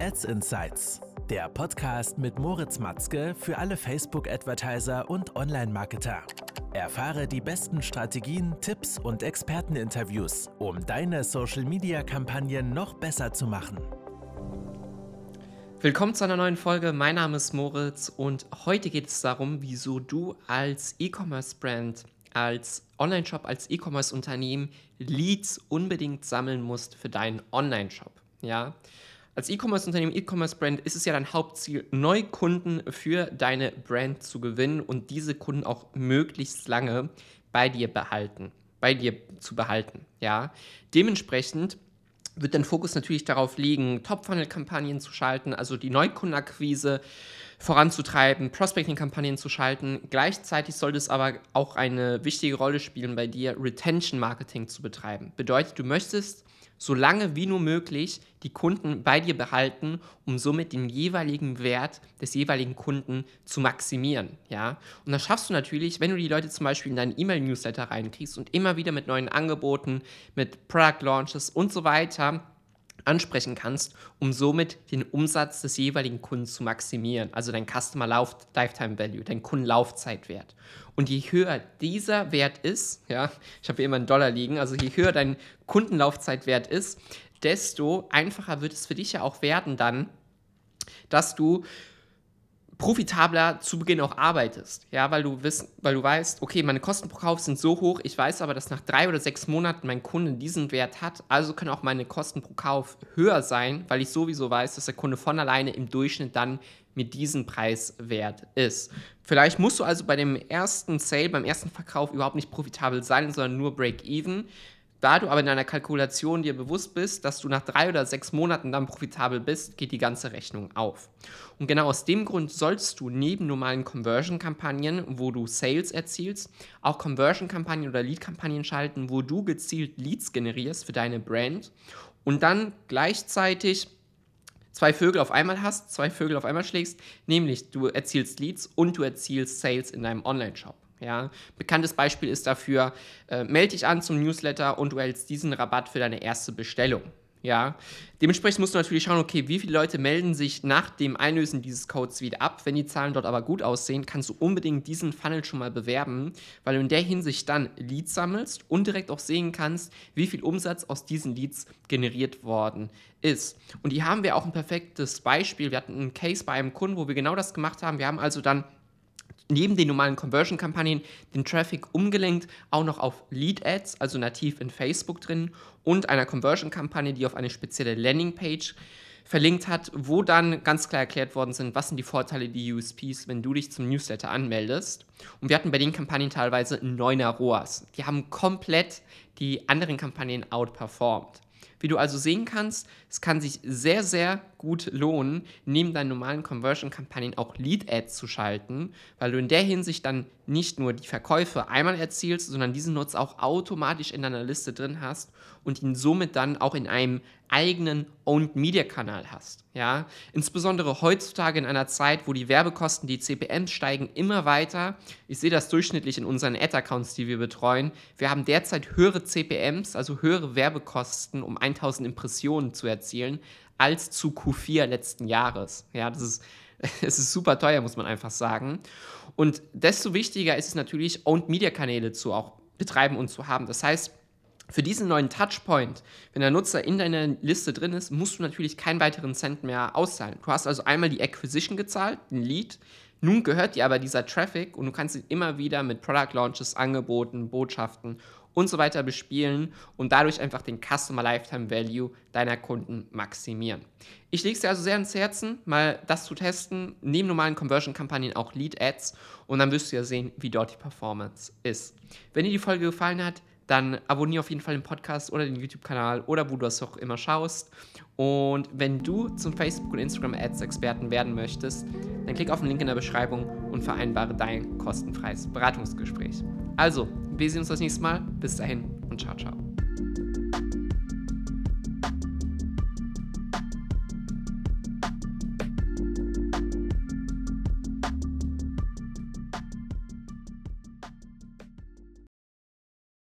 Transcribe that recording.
Ads Insights, der Podcast mit Moritz Matzke für alle Facebook-Advertiser und Online-Marketer. Erfahre die besten Strategien, Tipps und Experteninterviews, um deine Social-Media-Kampagnen noch besser zu machen. Willkommen zu einer neuen Folge. Mein Name ist Moritz und heute geht es darum, wieso du als E-Commerce-Brand, als Online-Shop, als E-Commerce-Unternehmen Leads unbedingt sammeln musst für deinen Online-Shop. Ja, als E-Commerce-Unternehmen, E-Commerce-Brand ist es ja dein Hauptziel, Neukunden für deine Brand zu gewinnen und diese Kunden auch möglichst lange bei dir behalten, bei dir zu behalten. Ja, dementsprechend wird dein Fokus natürlich darauf liegen, Top-Funnel-Kampagnen zu schalten, also die Neukundenakquise voranzutreiben, Prospecting-Kampagnen zu schalten. Gleichzeitig sollte es aber auch eine wichtige Rolle spielen bei dir, Retention-Marketing zu betreiben. Bedeutet, du möchtest so lange wie nur möglich die Kunden bei dir behalten, um somit den jeweiligen Wert des jeweiligen Kunden zu maximieren. Ja? Und das schaffst du natürlich, wenn du die Leute zum Beispiel in deinen E-Mail-Newsletter reinkriegst und immer wieder mit neuen Angeboten, mit Product Launches und so weiter ansprechen kannst, um somit den Umsatz des jeweiligen Kunden zu maximieren, also dein Customer Lifetime Value, dein Kundenlaufzeitwert. Und je höher dieser Wert ist, ja, ich habe hier immer einen Dollar liegen, also je höher dein Kundenlaufzeitwert ist, desto einfacher wird es für dich ja auch werden dann, dass du profitabler zu Beginn auch arbeitest. Ja, weil du, wiss, weil du weißt, okay, meine Kosten pro Kauf sind so hoch, ich weiß aber, dass nach drei oder sechs Monaten mein Kunde diesen Wert hat, also können auch meine Kosten pro Kauf höher sein, weil ich sowieso weiß, dass der Kunde von alleine im Durchschnitt dann mit diesem Preis wert ist. Vielleicht musst du also bei dem ersten Sale, beim ersten Verkauf überhaupt nicht profitabel sein, sondern nur Break-Even. Da du aber in deiner Kalkulation dir bewusst bist, dass du nach drei oder sechs Monaten dann profitabel bist, geht die ganze Rechnung auf. Und genau aus dem Grund sollst du neben normalen Conversion-Kampagnen, wo du Sales erzielst, auch Conversion-Kampagnen oder Lead-Kampagnen schalten, wo du gezielt Leads generierst für deine Brand und dann gleichzeitig zwei Vögel auf einmal hast, zwei Vögel auf einmal schlägst, nämlich du erzielst Leads und du erzielst Sales in deinem Online-Shop. Ja, bekanntes Beispiel ist dafür, äh, melde dich an zum Newsletter und du erhältst diesen Rabatt für deine erste Bestellung. Ja, dementsprechend musst du natürlich schauen, okay, wie viele Leute melden sich nach dem Einlösen dieses Codes wieder ab. Wenn die Zahlen dort aber gut aussehen, kannst du unbedingt diesen Funnel schon mal bewerben, weil du in der Hinsicht dann Leads sammelst und direkt auch sehen kannst, wie viel Umsatz aus diesen Leads generiert worden ist. Und hier haben wir auch ein perfektes Beispiel. Wir hatten einen Case bei einem Kunden, wo wir genau das gemacht haben. Wir haben also dann neben den normalen Conversion-Kampagnen den Traffic umgelenkt, auch noch auf Lead-Ads, also nativ in Facebook drin und einer Conversion-Kampagne, die auf eine spezielle Landing-Page verlinkt hat, wo dann ganz klar erklärt worden sind, was sind die Vorteile, die USPs, wenn du dich zum Newsletter anmeldest. Und wir hatten bei den Kampagnen teilweise 9er ROAS. Die haben komplett die anderen Kampagnen outperformed. Wie du also sehen kannst, es kann sich sehr, sehr gut lohnen, neben deinen normalen Conversion-Kampagnen auch Lead-Ads zu schalten, weil du in der Hinsicht dann nicht nur die Verkäufe einmal erzielst, sondern diesen Nutz auch automatisch in deiner Liste drin hast und ihn somit dann auch in einem eigenen Owned Media Kanal hast. Ja? Insbesondere heutzutage in einer Zeit, wo die Werbekosten, die CPMs steigen immer weiter. Ich sehe das durchschnittlich in unseren Ad-Accounts, die wir betreuen. Wir haben derzeit höhere CPMs, also höhere Werbekosten, um 1000 Impressionen zu erzielen, als zu Q4 letzten Jahres. Ja, das ist, es ist super teuer, muss man einfach sagen. Und desto wichtiger ist es natürlich, Owned Media Kanäle zu auch betreiben und zu haben. Das heißt, für diesen neuen Touchpoint, wenn der Nutzer in deiner Liste drin ist, musst du natürlich keinen weiteren Cent mehr auszahlen. Du hast also einmal die Acquisition gezahlt, den Lead. Nun gehört dir aber dieser Traffic und du kannst ihn immer wieder mit Product Launches, Angeboten, Botschaften und so weiter bespielen und dadurch einfach den Customer Lifetime Value deiner Kunden maximieren. Ich lege es dir also sehr ans Herzen, mal das zu testen, neben normalen Conversion-Kampagnen auch Lead-Ads und dann wirst du ja sehen, wie dort die Performance ist. Wenn dir die Folge gefallen hat, dann abonniere auf jeden Fall den Podcast oder den YouTube-Kanal oder wo du das auch immer schaust. Und wenn du zum Facebook- und Instagram-Ads-Experten werden möchtest, dann klick auf den Link in der Beschreibung und vereinbare dein kostenfreies Beratungsgespräch. Also, wir sehen uns das nächste Mal. Bis dahin und ciao, ciao.